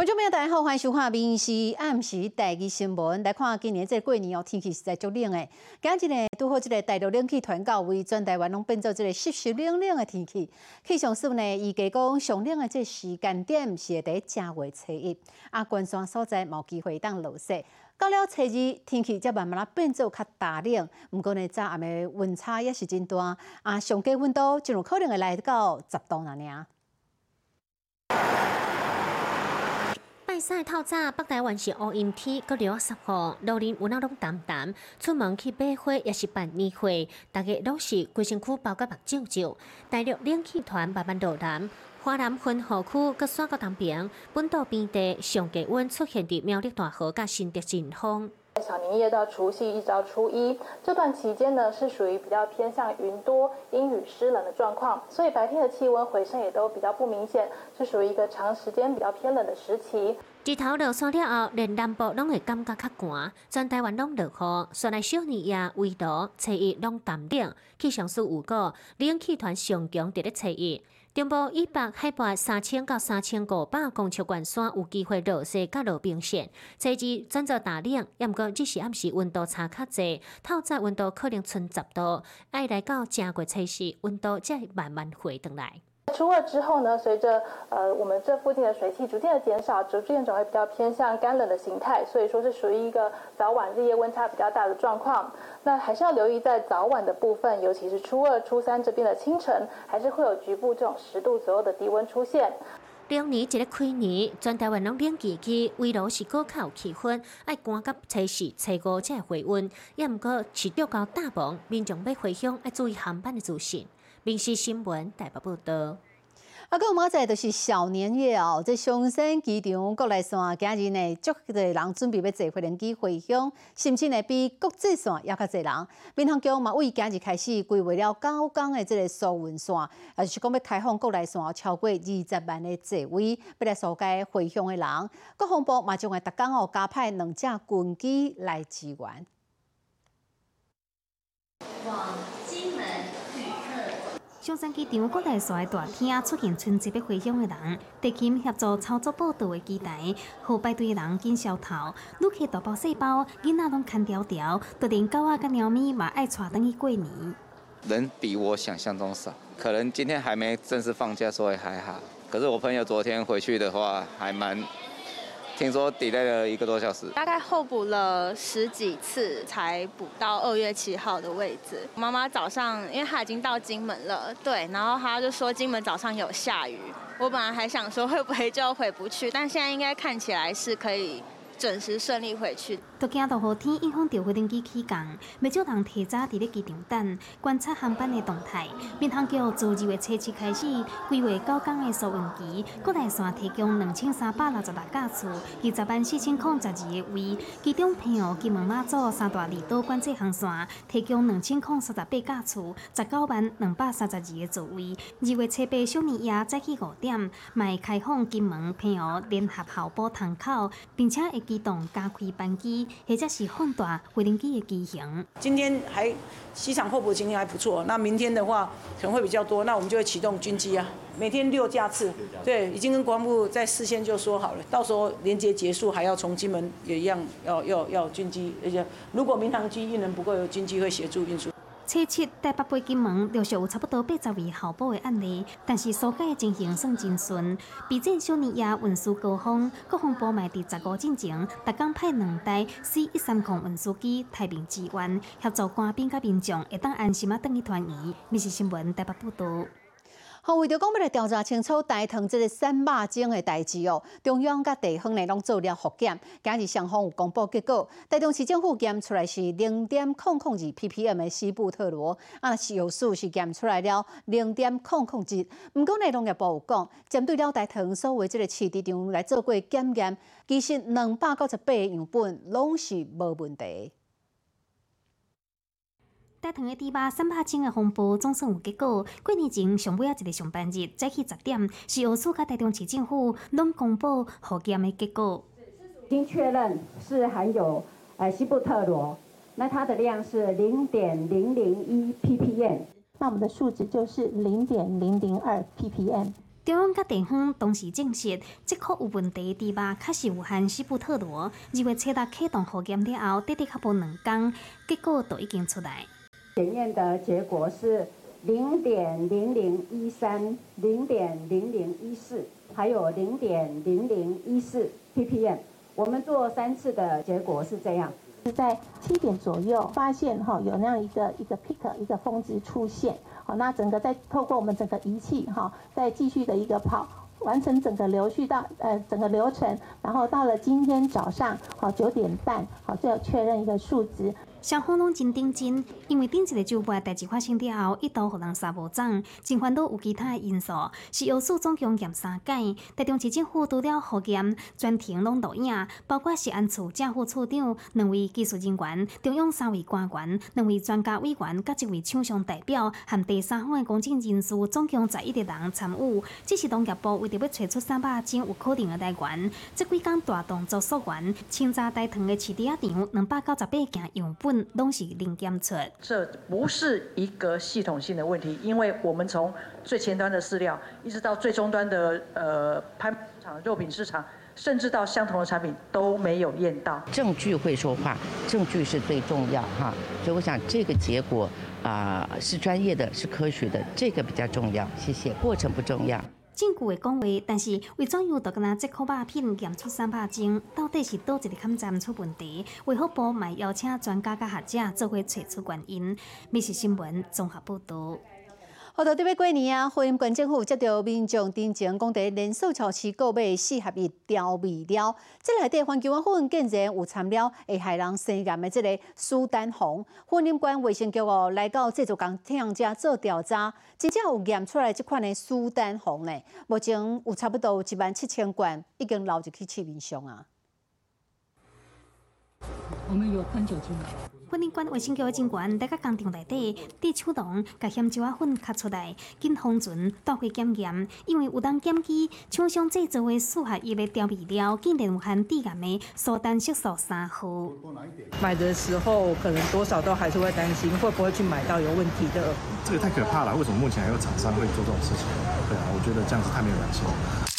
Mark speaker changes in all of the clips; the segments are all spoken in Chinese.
Speaker 1: 观众朋友大家好，欢迎收看《民视暗时第二新闻》。来看今年这过年哦，天气实在足冷的。今日呢，拄好这个大陆冷气团到位，全台湾拢变做这个湿湿冷冷的天气。气象师呢，预计讲上冷的这时间点是伫正月初一，啊，关山所在无机会当落雪。到了初二，天气则慢慢啊变做较大冷。不过呢，早暗的温差也是真大，啊，上低温度就有可能会来到十度那尔。
Speaker 2: 晒透早，北台湾是乌阴天，阁落十号，路人温啊拢淡淡，出门去买花也是办年会，大家拢是规身躯包个目睭睭。大陆冷气团慢慢落南，华南分河区阁刷到东边，本岛边地上低温出现伫苗栗大河甲新德阵风。
Speaker 3: 小年夜到除夕一直到初一这段期间呢，是属于比较偏向云多、阴雨湿冷的状况，所以白天的气温回升也都比较不明显，是属于一个长时间比较偏冷的时期。
Speaker 2: 日头落山了后，连南部拢会感觉较寒，全台湾拢落雨。山内小年夜微热，初一拢淡冷。气象署预告，冷气团上强伫咧初一。中部以北海拔三千到三千五百公尺关山有机会落雪甲落冰线。初二转做大冷，也毋过只是暗时温度差较济，透早温度可能剩十度，爱来到正月初四，温度才会慢慢回转来。
Speaker 3: 初二之后呢，随着呃我们这附近的水汽逐渐的减少，逐渐转为比较偏向干冷的形态，所以说是属于一个早晚日夜温差比较大的状况。那还是要留意在早晚的部分，尤其是初二、初三这边的清晨，还是会有局部这种十度左右的低温出现。
Speaker 2: 两年一个开年，全台湾拢冷季期，围炉是高考气氛，爱赶到初四、初五才回温，也毋过持续到大忙，民众要回乡要注意航班的资讯。民事新闻台北报道。
Speaker 1: 啊，个明仔就是小年夜哦，这松山机场国内线今日呢，足多人准备要坐飞轮机回乡，甚至呢比国际线也较侪人。民航局嘛，为今日开始规划了九港的这个疏运线，也就是讲要开放国内线超过二十万的座位，要来疏解回乡的人。国防部嘛，将会逐工哦加派两架军机来支援。
Speaker 4: 松山机场国内线大厅出现春节要回乡的人，地勤协助操作报道的机台，好排队的人紧消头。旅客大包小包，囡仔拢看条条，就连狗仔跟猫咪嘛爱带等去过年。
Speaker 5: 人比我想象中少，可能今天还没正式放假，所以还好。可是我朋友昨天回去的话，还蛮。听说 delay 了一个多小时，
Speaker 6: 大概候补了十几次才补到二月七号的位置。妈妈早上，因为她已经到金门了，对，然后她就说金门早上有下雨。我本来还想说会不会就回不去，但现在应该看起来是可以。准时顺利回去。
Speaker 4: 都惊到雨天影响到飞机起降，不少人提早伫咧机场等观察航班的动态。民航局自二月初七开始规划九港的收运机，国内线提供两千三百六十六架次，二十万四千零十二个位。其中平湖、金门、马祖三大离岛管制航线提供两千零三十八架次，十九万两百三十二个座位。二月初八小年夜早起五点，卖开放金门、平湖联合候补窗口，并且会。机动加开班机，或者是放大飞行机的机型。
Speaker 7: 今天还机场候补情形还不错，那明天的话可能会比较多，那我们就会启动军机啊，每天六架次。对，已经跟国防部在事先就说好了，到时候连接结束还要从金门也一样要要要军机，而且如果民航机运能不够，有军机会协助运输。
Speaker 4: 七七台北北金门陆续有差不多八十位候补的案例，但是疏解情形算真顺。毕竟小年夜运输高峰，各方部卖伫十五进前，逐工派两台 C 一三零运输机太平支援，协助官兵甲民众会当安心啊等去团圆。密是新闻台北报道。
Speaker 1: 为着讲要来调查清楚大同即个三马精的代志哦，中央甲地方呢拢做了复检，今日双方有公布结果，台中市政府检出来是零点零零二 ppm 的西布特罗，啊，有数是检出来了零点零零一。毋过内农业部有讲，针对了大同所为即个市场来做过检验，其实两百九十八个样本拢是无问题。
Speaker 4: 大糖的猪肉三百斤的红布总算有结果。过年前上尾啊一个上班日，早起十点，是由苏甲台中市政府拢公布核检的结果。
Speaker 8: 已经确认是含有呃西布特罗，那它的量是零点零零一 ppm，那我们的数值就是零点零零二 ppm。
Speaker 4: 中央甲地方同时证实，即颗有问题猪肉确实有含西布特罗。二月七日启动核检了后，短短较无两天，结果都已经出来。
Speaker 8: 检验的结果是零点零零一三、零点零零一四，还有零点零零一四 ppm。我们做三次的结果是这样。
Speaker 9: 是在七点左右发现哈有那样一个一个 peak 一个峰值出现，好，那整个再透过我们整个仪器哈，再继续的一个跑，完成整个流序到呃整个流程，然后到了今天早上好九点半好就要确认一个数值。
Speaker 4: 双方拢真认真，因为顶一个周末代志发生了后，一度互人杀无涨，真烦恼有其他的因素，是药素总共验三届，台中市政府除了核验，全程拢录影，包括食安处正副处长两位技术人员，中央三位官员，两位专家委员，甲一位厂商代表，和第三方的公证人士，总共十一个人参与。这是农业部为着要找出三百种有可能的来源，这几工大动作溯源，清查大塘的市地场两百九十八件样本。东西零检测，
Speaker 10: 这不是一个系统性的问题，因为我们从最前端的饲料，一直到最终端的呃拍市场、肉品市场，甚至到相同的产品都没有验到。
Speaker 11: 证据会说话，证据是最重要哈，所以我想这个结果啊是专业的，是科学的，这个比较重要。谢谢，过程不重要。
Speaker 4: 真久诶讲话，但是为怎样就跟那这颗肉片验出三百斤，到底是倒一个抗战出问题？为何部卖邀请专家甲学者做伙找出原因。密事新闻综合报道。
Speaker 1: 好到特别过年啊，花莲县政府接到民众申请，讲在连锁超市购买四合一调味料，这内底环境污染竟然有掺了会害人生癌的这个苏丹红。花莲县卫生局哦来到制作工厂家做调查，真正有验出来这款的苏丹红呢。目前有差不多一万七千罐，已经流入去市面上啊。
Speaker 12: 我们有喷酒精。
Speaker 4: 花莲县卫生局的警官在工厂内底滴手动，把香蕉粉吸出来，经封存带回检验。因为有当检举厂商制作的四合一的调味料，竟然有含致癌的苏丹色素三号。
Speaker 13: 买的时候可能多少都还是会担心，会不会去买到有问题的？
Speaker 14: 这个太可怕了！为什么目前还有厂商会做这种事情？对啊，我觉得这样子太没有良心了。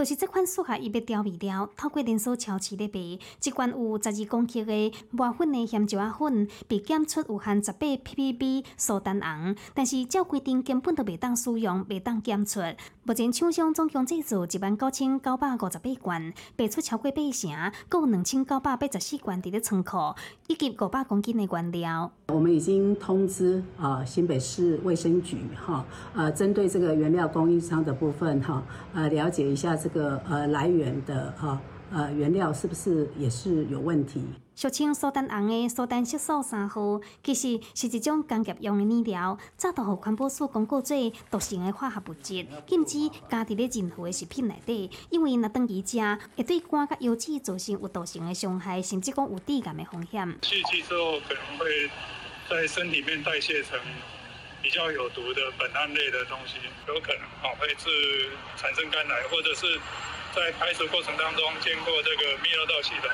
Speaker 4: 就是这款适合伊的调味料，透过连锁超市咧卖，一罐有十二公克的磨粉的香蕉粉，被检出有含十八 ppb 苏丹红，但是照规定根本都未当使用，未当检出。目前厂商总共制作一万九千九百五十八罐，卖出超过八成，共两千九百八十四罐伫咧仓库，以及五百公斤的原料。
Speaker 15: 我们已经通知啊新北市卫生局哈，呃，针对这个原料供应商的部分哈，呃，了解一下这。个呃来源的哈呃原料是不是也是有问题？
Speaker 4: 俗称苏丹红的苏丹色素三号，其实是一种工业用的染料，早都互环保署公告做毒性的化学物质，禁止加伫咧任何的食品内底，因为若当期食，会对肝甲油脂造成有毒性的伤害，甚至讲有致癌的风险。
Speaker 16: 吸气之后可能会在身体面代谢成。比较有毒的苯胺类的东西，有可能哦会是产生肝癌，或者是在排除过程当中经过这个泌尿道系统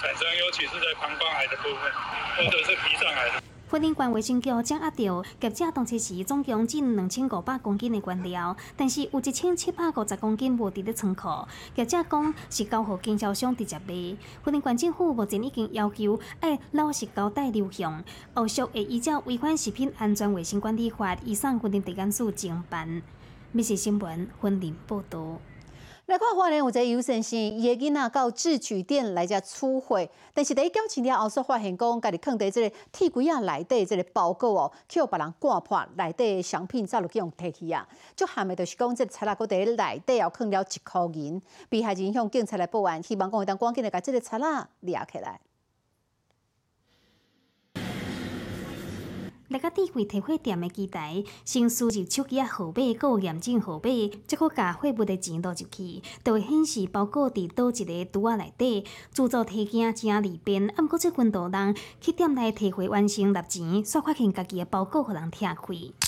Speaker 16: 产生，尤其是在膀胱癌的部分，或者是脾上癌的。
Speaker 4: 花莲县卫生局掌握到业者当初时总共进两千五百公斤的原料，但是有一千七百五十公斤无伫咧仓库。业者讲是交互经销商直接卖。花莲县政府目前已经要求要老实交代流向，后续会依照违反食品安全卫生管理法，移送花莲地检署侦办。密切新闻，花莲报道。
Speaker 1: 来看花莲有一个游先生，伊个囡仔到自取店来遮取货，但是伫交钱了后，煞发现讲家己藏伫即个铁柜仔内底即个包裹哦，去互别人挂破，内底诶商品早就去用摕去啊。足含的就是讲，即个贼仔搁伫内底哦藏了一箍银，被害人向警察来报案，希望讲会当赶紧来甲即个贼仔掠起来。
Speaker 4: 来个智慧提货店的机台，先输入手机啊号码，有验证号码，再搁加货物的钱倒入去，就会显示包裹伫倒一个橱仔内底。自助提件真利便，啊，毋过即群道人去店内提货完成纳钱，却发现家己的包裹互人拆开。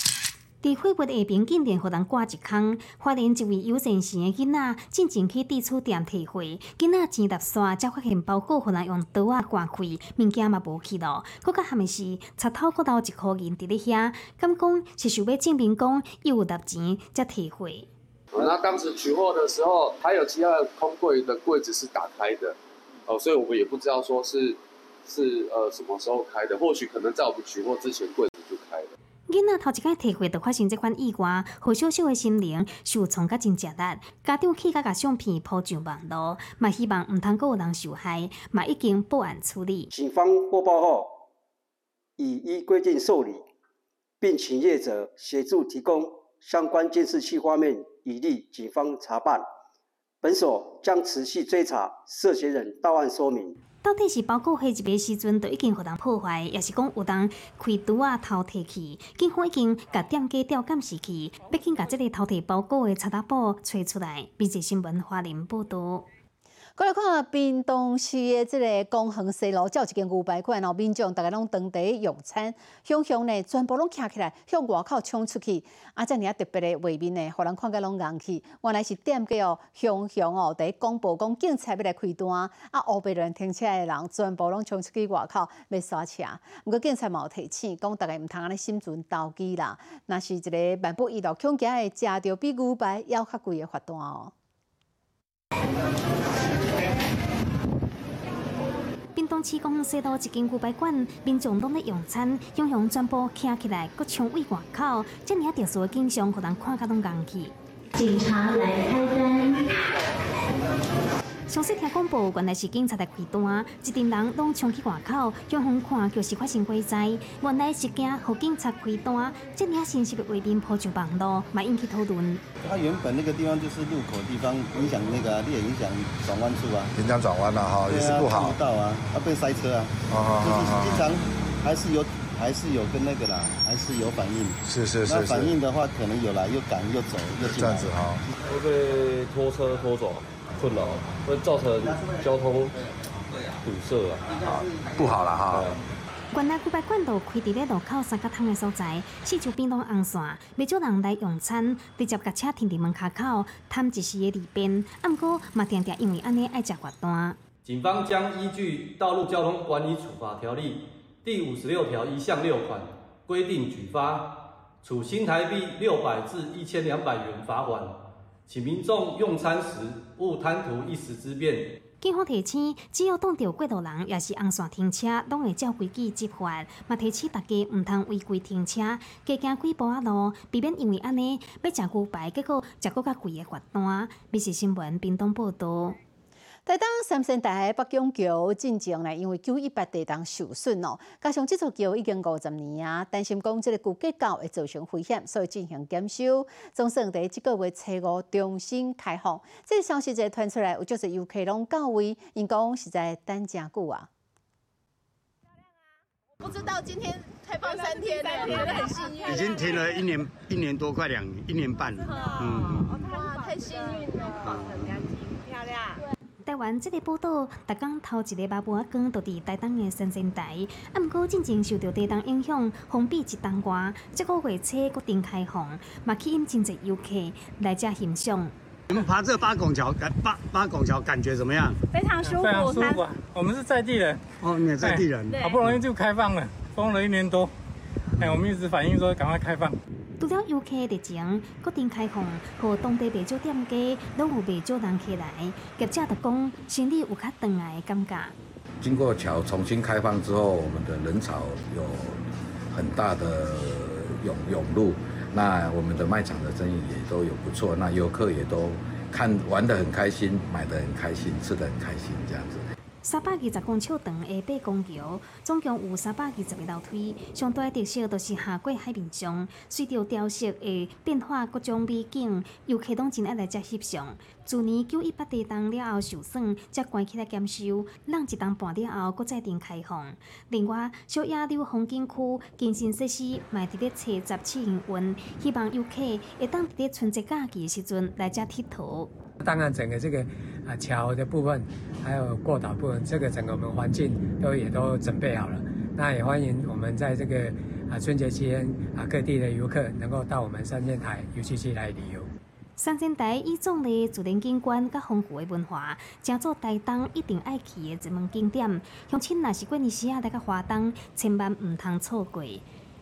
Speaker 4: 伫货物下边竟然互人挂一空，发现一位有善心的囡仔进前去地处店提货，囡仔钱踏线，才发现包裹互人用刀啊刮开，物件嘛无去咯。搁较含的是，插头搁留一箍银伫咧遐，敢讲是想要证明讲伊有纳钱才提货。
Speaker 17: 那当时取货的时候，还有其他的空柜的柜子是打开的，哦，所以我们也不知道说是是呃什么时候开的，或许可能在我们取货之前柜子就开了。
Speaker 4: 囡仔头一摆体会到发生这款意外，好小小的心灵受创甲真强烈。家长去甲甲相片铺上网络，嘛希望毋通有人受害，嘛已经报案处理。
Speaker 18: 警方播报后，已依规定受理，并请业者协助提供相关监视器画面，以利警方查办。本所将持续追查涉嫌人到案说明。
Speaker 4: 到底是包裹黑入的时阵，就已经互人破坏，也是讲有人开刀啊偷摕去？警方已经甲店家调监视器，毕竟甲这个偷摕包裹的查达宝找出来，并且新闻华人报道。
Speaker 1: 过来看啊，滨东市的这个公园西路，有一间牛排馆，然后民众大家拢当地用餐，向向呢全部拢徛起来，向外口冲出去。啊，遮尔啊特别的画面呢，互人看甲拢硬气。原来是店家哦，向向哦，伫广播讲警察要来开单，啊，后边人停车的人全部拢冲出去外口要刷车。毋过警察嘛有提醒，讲大家毋通安尼心存投机啦。若是一个万不一路恐惊会食着比牛排要较贵的罚单哦。
Speaker 4: 屏东区公园西路一间牛排馆，民众拢在用餐，向向全部徛起来，搁冲位外口，这尔特殊的景象，互人看甲拢硬气。
Speaker 19: 警察来开单。
Speaker 4: 详细听广播，原来是警察在开单，一群人拢冲去外口，向向看就是发生火灾。原来是惊互警察开单，这尔信息的画面铺上网络，嘛引起讨论。
Speaker 20: 它原本那个地方就是路口地方，影响那个，也影响转弯处啊。
Speaker 21: 影响转弯了哈，也是不好。
Speaker 20: 不到啊，要被塞车啊。哦就是经常还是有，还是有跟那个啦，还是有反应。
Speaker 21: 是是是。
Speaker 20: 那反应的话，可能有来又赶又走又进来。
Speaker 21: 这样子哈。
Speaker 22: 会被拖车拖走。困扰会造成交通堵塞啊，
Speaker 21: 不好了哈。
Speaker 4: 原来古拜馆道开伫咧路口三角汤的所在，四周边拢红线，未少人来用餐，直接甲车停伫门口口，贪一时的利便。啊，毋过嘛，定定因为安尼爱食罚单。
Speaker 22: 警方将依据《道路交通管理处罚条例》第五十六条一项六款规定举发，处新台币六百至一千两百元罚款。请民众用餐时勿贪图一时之便。
Speaker 4: 警方提醒，只要挡到过道人，也是红线停车，拢会照规矩执法。嘛提醒大家毋通违规停车，加行几步啊路，避免因为安尼要食牛排，结果食搁较贵的罚单。密视新闻，冰冻报道。
Speaker 1: 台东三线台北港桥进前呢，因为九一八地震受损哦，加上这座桥已经五十年啊，担心讲这个旧结构会造成危险，所以进行检修，总算在这个月初五重新开放。这个消息一传出来，有就是游客拢到位，因讲实在等真久啊。
Speaker 23: 不知道今天开放三天，觉得很幸运。
Speaker 24: 已经停了一年一年多，快两一年半了。
Speaker 23: 嗯，哇，太幸运了，很干净，漂亮。
Speaker 4: 台湾这个报道，逐工头一个八半光都伫台东的三线台，啊，毋过进前受到地震影响，封闭一冬瓜，这个月初决定开放，嘛吸引真侪游客来遮欣赏。
Speaker 24: 你们爬这八拱桥，感八八拱桥感觉怎么样？
Speaker 23: 非常舒服，
Speaker 25: 非常舒服。我们是在地人，
Speaker 24: 哦，你也在地人，
Speaker 25: 好不容易就开放了，封了一年多，哎，我们一直反映说赶快开放。
Speaker 4: 除了游客热情，决定开放，和当地不少店家都有不少人起来。业者就讲，生意有较长来的感觉。
Speaker 26: 经过桥重新开放之后，我们的人潮有很大的涌涌入，那我们的卖场的生意也都有不错，那游客也都看玩得很开心，买得很开心，吃得很开心，这样子。
Speaker 4: 三百二十公尺长的八公桥，总共有三百二十个楼梯。上大特色就是下过海面上，随着调色的变化，各种美景，游客拢真爱来遮翕相。自年九一八地震了后受损，才关起来检修，让一冬半了后，搁再定开放。另外，小野柳风景区健身设施，卖伫咧七十七营运，希望游客会当伫咧春节假期时阵来遮佚佗。
Speaker 25: 当然，整个这个啊桥的部分，还有过岛部分，这个整个我们环境都也都准备好了。那也欢迎我们在这个啊春节期间啊各地的游客能够到我们三仙台游戏区来旅游。
Speaker 4: 三仙台以种的自然景观甲丰富的文化，成做台东一定爱去的一门景点。乡亲若是过年时啊来个华东，千万唔通错过。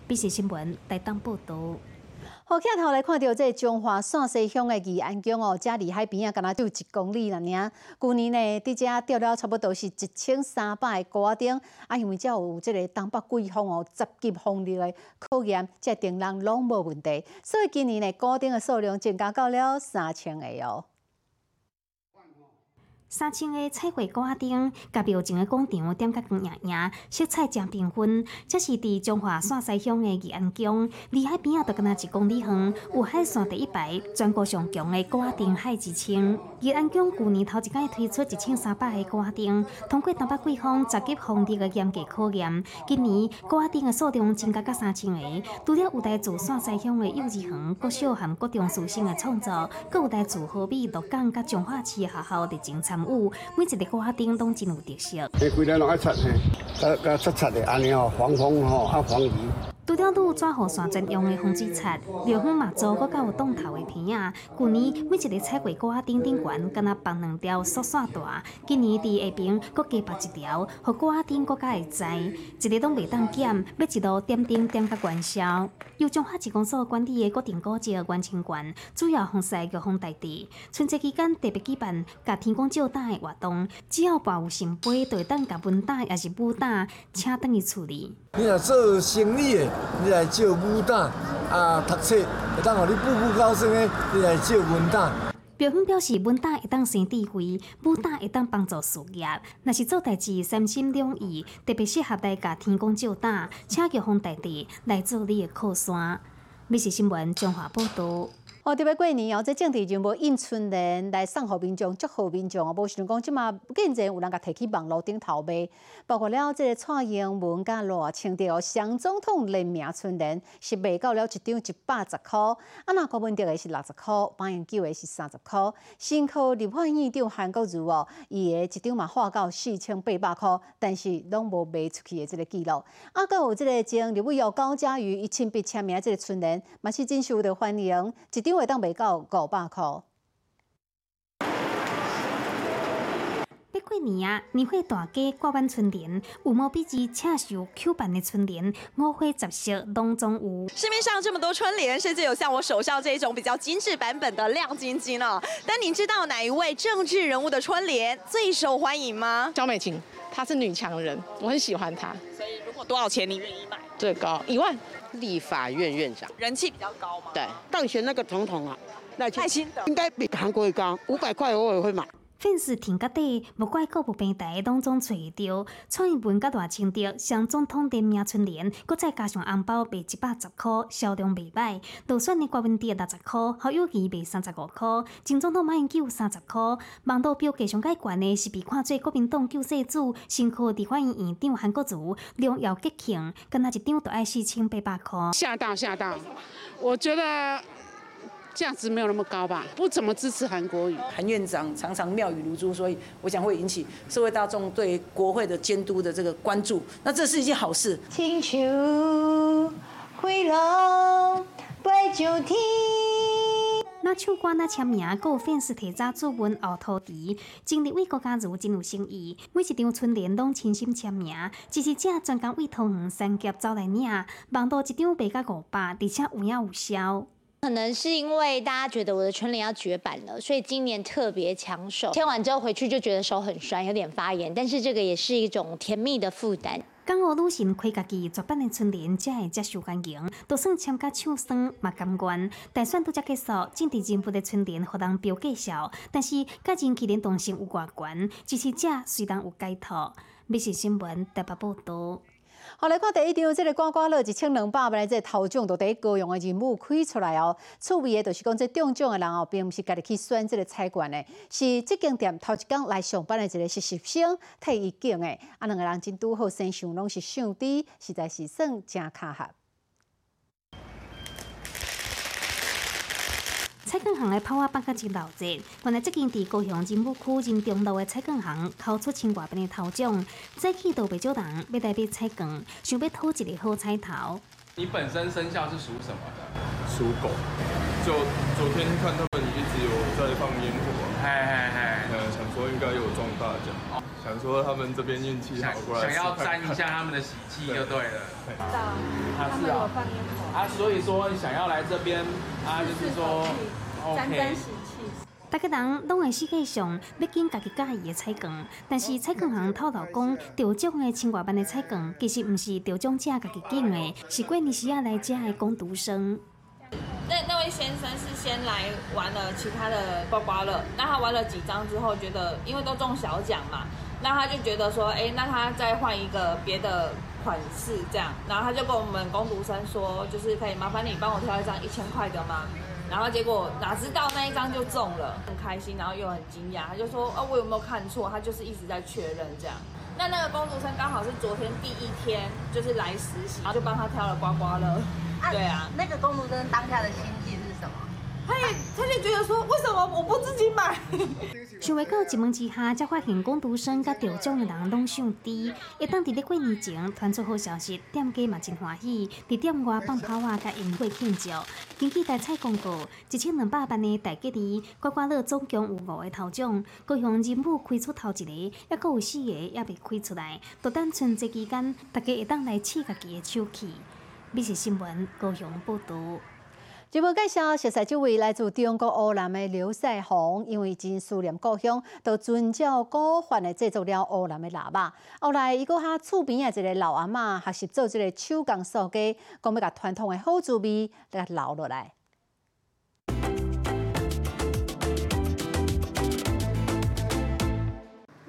Speaker 4: 必须新闻台东报道。
Speaker 1: 好，镜头来看到这中华陕西乡的宜安宫哦，遮离海边啊，敢若就一公里了尔。去年呢，伫遮钓了差不多是一千三百个瓜丁，啊，因为遮有这个东北季风哦，十级风力的考验，这定人拢无问题。所以今年呢，瓜丁的数量增加到了三千个哦。
Speaker 4: 三千个彩绘挂灯，甲表情的广场点甲光莹莹，色彩真缤纷。这是伫中华陕西乡的宜安宫，离海边啊，就敢若一公里远。有海线第一排，全国上强的挂灯海之称。宜安宫去年头一届推出一千三百个挂灯，通过东北季风十级风力的严格考验，今年挂灯的数量增加到三千个。除了有来自陕西乡的幼儿园、国小和各中属性的创作，更有来自河北、鹿港、甲彰化市的学校伫前参。舞，每一个花灯都真有特色。
Speaker 24: 你规日拢爱擦嘿，甲甲擦擦的安尼哦，防风吼，啊防鱼。
Speaker 4: 除了拄抓好山专用的防水擦，庙方嘛做搁较有档头的片啊。旧年每一个彩绘歌顶顶悬，敢若放两条塑线带，今年伫下边搁加绑一条，互瓜顶搁较会知，一个拢袂当减，要一路点点点甲元宵。由中华职工所管理的国定古迹元清馆，主要奉祀玉皇大帝。春节期间特别举办甲天公照胆的活动，只要跋有圣杯，就会当甲文胆也是武胆，请等于处理。
Speaker 27: 你若做生意的，你来借武胆啊，读册会当互你步步高升的，你来借文胆。
Speaker 4: 表兄表示，文胆会当生智慧，武胆会当帮助事业。若是做代志三心两意，特别适合来甲天公照胆，请玉皇大弟来做你的靠山。美食新闻中华报道。
Speaker 1: 哦，特别过年哦，这政治人物应春联来送互民众，祝贺民众哦。无想讲即马渐渐有人甲摕去网络顶头卖，包括了这个蔡英文甲罗清德哦，双总统联名春联是卖到了一张一百十箍，啊那国文德的是六十箍，马英九的是三十箍，新科立法院长韩国瑜哦，伊的一张嘛花到四千八百箍，但是拢无卖出去的这个记录。啊，搁有这个前立委有高嘉瑜一亲笔签名这个春联，嘛是真受到欢迎，一张。会当卖到五百块。
Speaker 4: 要过年啊，年会大家挂满春联，有毛笔字请收 Q 版的春联，五花十色拢总有。
Speaker 28: 市面上这么多春联，甚至有像我手上这种比较精致版本的亮晶晶哦。但您知道哪一位政治人物的春联最受欢迎吗？
Speaker 29: 焦美琴，她是女强人，我很喜欢她。
Speaker 28: 所以如果多少钱你愿意买？
Speaker 29: 最高一万。
Speaker 30: 立法院院长
Speaker 28: 人气比较高嘛？
Speaker 30: 对，
Speaker 31: 当选那个总统啊，
Speaker 28: 赖清德
Speaker 31: 应该比韩国高，五百块我也会买。
Speaker 4: 粉丝停个底，不怪各部平台当中找到，蔡英文甲大清德上总统的名春联，搁再加上红包卖一百十块，销量未歹。落选的郭文迪六十块，好友谊卖三十五块，前总统马英九三十块。网络标价上介悬的是被看做国民党救世主，新科地法院院长韩国瑜，良药吉庆，跟他一张都爱四千八百块。
Speaker 31: 吓到吓到，我觉得。价值没有那么高吧？不怎么支持韩国语。
Speaker 32: 韩院长常常妙语如珠，所以我想会引起社会大众对国会的监督的这个关注。那这是一件好事。
Speaker 33: 请求回廊白酒天。
Speaker 4: 那唱歌那签名，各粉丝提早注文后土地，真的为国家如真有诚意。每一张春联拢亲心签名，只是这专工为桃园三甲走来领，网络一张卖到五百，而且有影有销。
Speaker 34: 可能是因为大家觉得我的春联要绝版了，所以今年特别抢手。签完之后回去就觉得手很酸，有点发炎，但是这个也是一种甜蜜的负担。
Speaker 4: 港澳女性开家己绝版的春联，才会接受欢迎，都算参加唱声嘛甘愿。大选都才结束，政治进步的春联互人标介绍，但是甲人气联动性有偌悬，支持者虽然有解脱。美食新闻台北报道。
Speaker 1: 好来看第一张，这个刮刮乐一千两百万的这头奖，都第一高用的任务开出来哦。趣味的，就是讲这中奖的人哦，并不是家己去选这个菜券的，是这间店头一天来上班的一个实习生替伊拣的。啊，两个人真拄好，身上拢是上滴，实在是算真卡合。
Speaker 4: 彩券行的炮啊放甲真闹热，原来这间伫高雄金武区真中路的菜梗行，掏出千外边的头奖，早起都袂少人要来买菜梗，想要讨一个好彩头。
Speaker 35: 你本身生肖是属什么的？
Speaker 36: 属狗。就昨天看他们一直有在放烟火，
Speaker 35: 嘿嘿嘿，
Speaker 36: 呃，想说。
Speaker 37: 说应该有中大奖，想说他们这边运气好过来
Speaker 35: 想要沾一下他们的喜气就对了。
Speaker 23: 他
Speaker 35: 是啊，啊，所以说想要来这边啊，就是说
Speaker 23: 沾沾喜气。
Speaker 4: 大家人拢会世界上要拣家己喜欢的菜梗，但是菜梗行透露讲，得奖的青外班的菜梗，其实毋是得奖者家己拣的，是过年时啊来遮的工读生。
Speaker 23: 那那位先生是先来玩了其他的刮刮乐，那他玩了几张之后，觉得因为都中小奖嘛，那他就觉得说，哎，那他再换一个别的款式这样，然后他就跟我们工读生说，就是可以麻烦你帮我挑一张一千块的吗？然后结果哪知道那一张就中了，很开心，然后又很惊讶，他就说，哦，我有没有看错？他就是一直在确认这样。那那个工读生刚好是昨天第一天，就是来实习，然后就帮他挑了刮刮乐。对啊，
Speaker 38: 那个公读生当下的心境是什么？
Speaker 23: 他也他就觉得说，为什么我不自己买？
Speaker 4: 想袂到一问之下，才发现工读生甲得奖的人拢上低。一当伫咧过年前传出好消息，店家嘛真欢喜，伫店外放炮啊甲宴会庆祝。根据台菜公告，一千两百万的大吉利刮刮乐总共有五个头奖，各项任务开出头一个，还佫有四个也未开出来，就等春节期间，大家会当来试家己的手气。美食新闻高雄报道。
Speaker 1: 节目介绍，熟悉这位来自中国湖南的刘世宏，因为真思念故乡，就遵照古法的制作了湖南的腊肉。后来，伊搁较厝边的一个老阿嬷学习做这个手工手鸡，讲要甲传统的好滋味来留落来。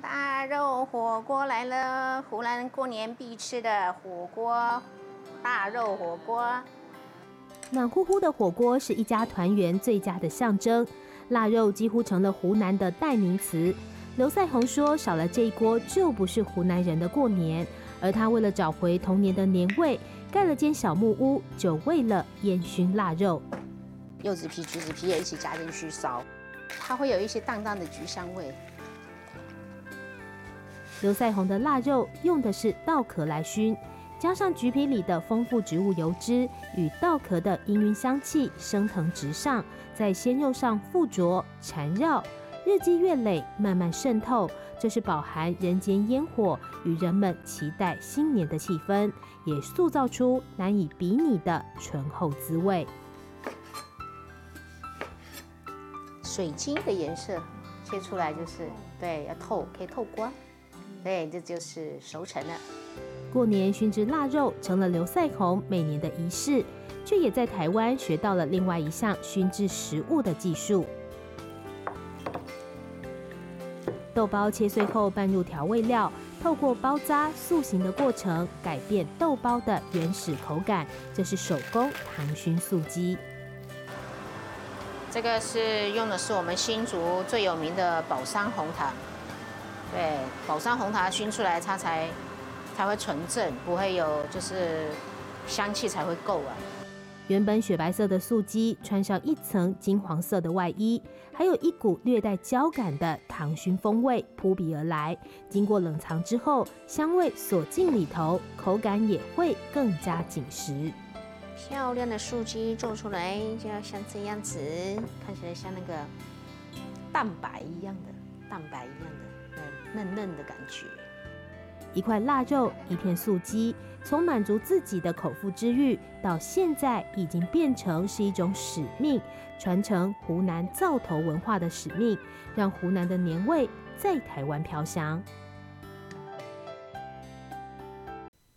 Speaker 39: 大肉火锅来了，湖南过年必吃的火锅，大肉火锅。
Speaker 40: 暖乎乎的火锅是一家团圆最佳的象征，腊肉几乎成了湖南的代名词。刘赛红说：“少了这一锅就不是湖南人的过年。”而他为了找回童年的年味，盖了间小木屋，就为了烟熏腊肉。
Speaker 39: 柚子皮、橘子皮也一起加进去烧，它会有一些淡淡的橘香味。
Speaker 40: 刘赛红的腊肉用的是稻壳来熏。加上橘皮里的丰富植物油脂与稻壳的氤氲香气升腾直上，在鲜肉上附着缠绕，日积月累，慢慢渗透。这是饱含人间烟火与人们期待新年的气氛，也塑造出难以比拟的醇厚滋味。
Speaker 39: 水晶的颜色切出来就是对，要透，可以透光。对，这就是熟成了。
Speaker 40: 过年熏制腊肉成了刘赛红每年的仪式，却也在台湾学到了另外一项熏制食物的技术。豆包切碎后拌入调味料，透过包扎塑形的过程，改变豆包的原始口感。这是手工糖熏素鸡。
Speaker 39: 这个是用的是我们新竹最有名的宝山红糖，对，宝山红糖熏出来它才。才会纯正，不会有就是香气才会够啊。
Speaker 40: 原本雪白色的素鸡穿上一层金黄色的外衣，还有一股略带焦感的糖熏风味扑鼻而来。经过冷藏之后，香味锁进里头，口感也会更加紧实。
Speaker 39: 漂亮的素鸡做出来就要像这样子，看起来像那个蛋白一样的，蛋白一样的，嫩嫩的感觉。
Speaker 40: 一块腊肉，一片素鸡，从满足自己的口腹之欲，到现在已经变成是一种使命，传承湖南灶头文化的使命，让湖南的年味在台湾飘香。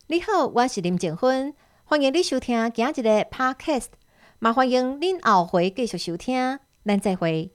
Speaker 1: 你好，我是林静芬，欢迎你收听今日的 Podcast，麻烦迎您后回继续收听，咱再会。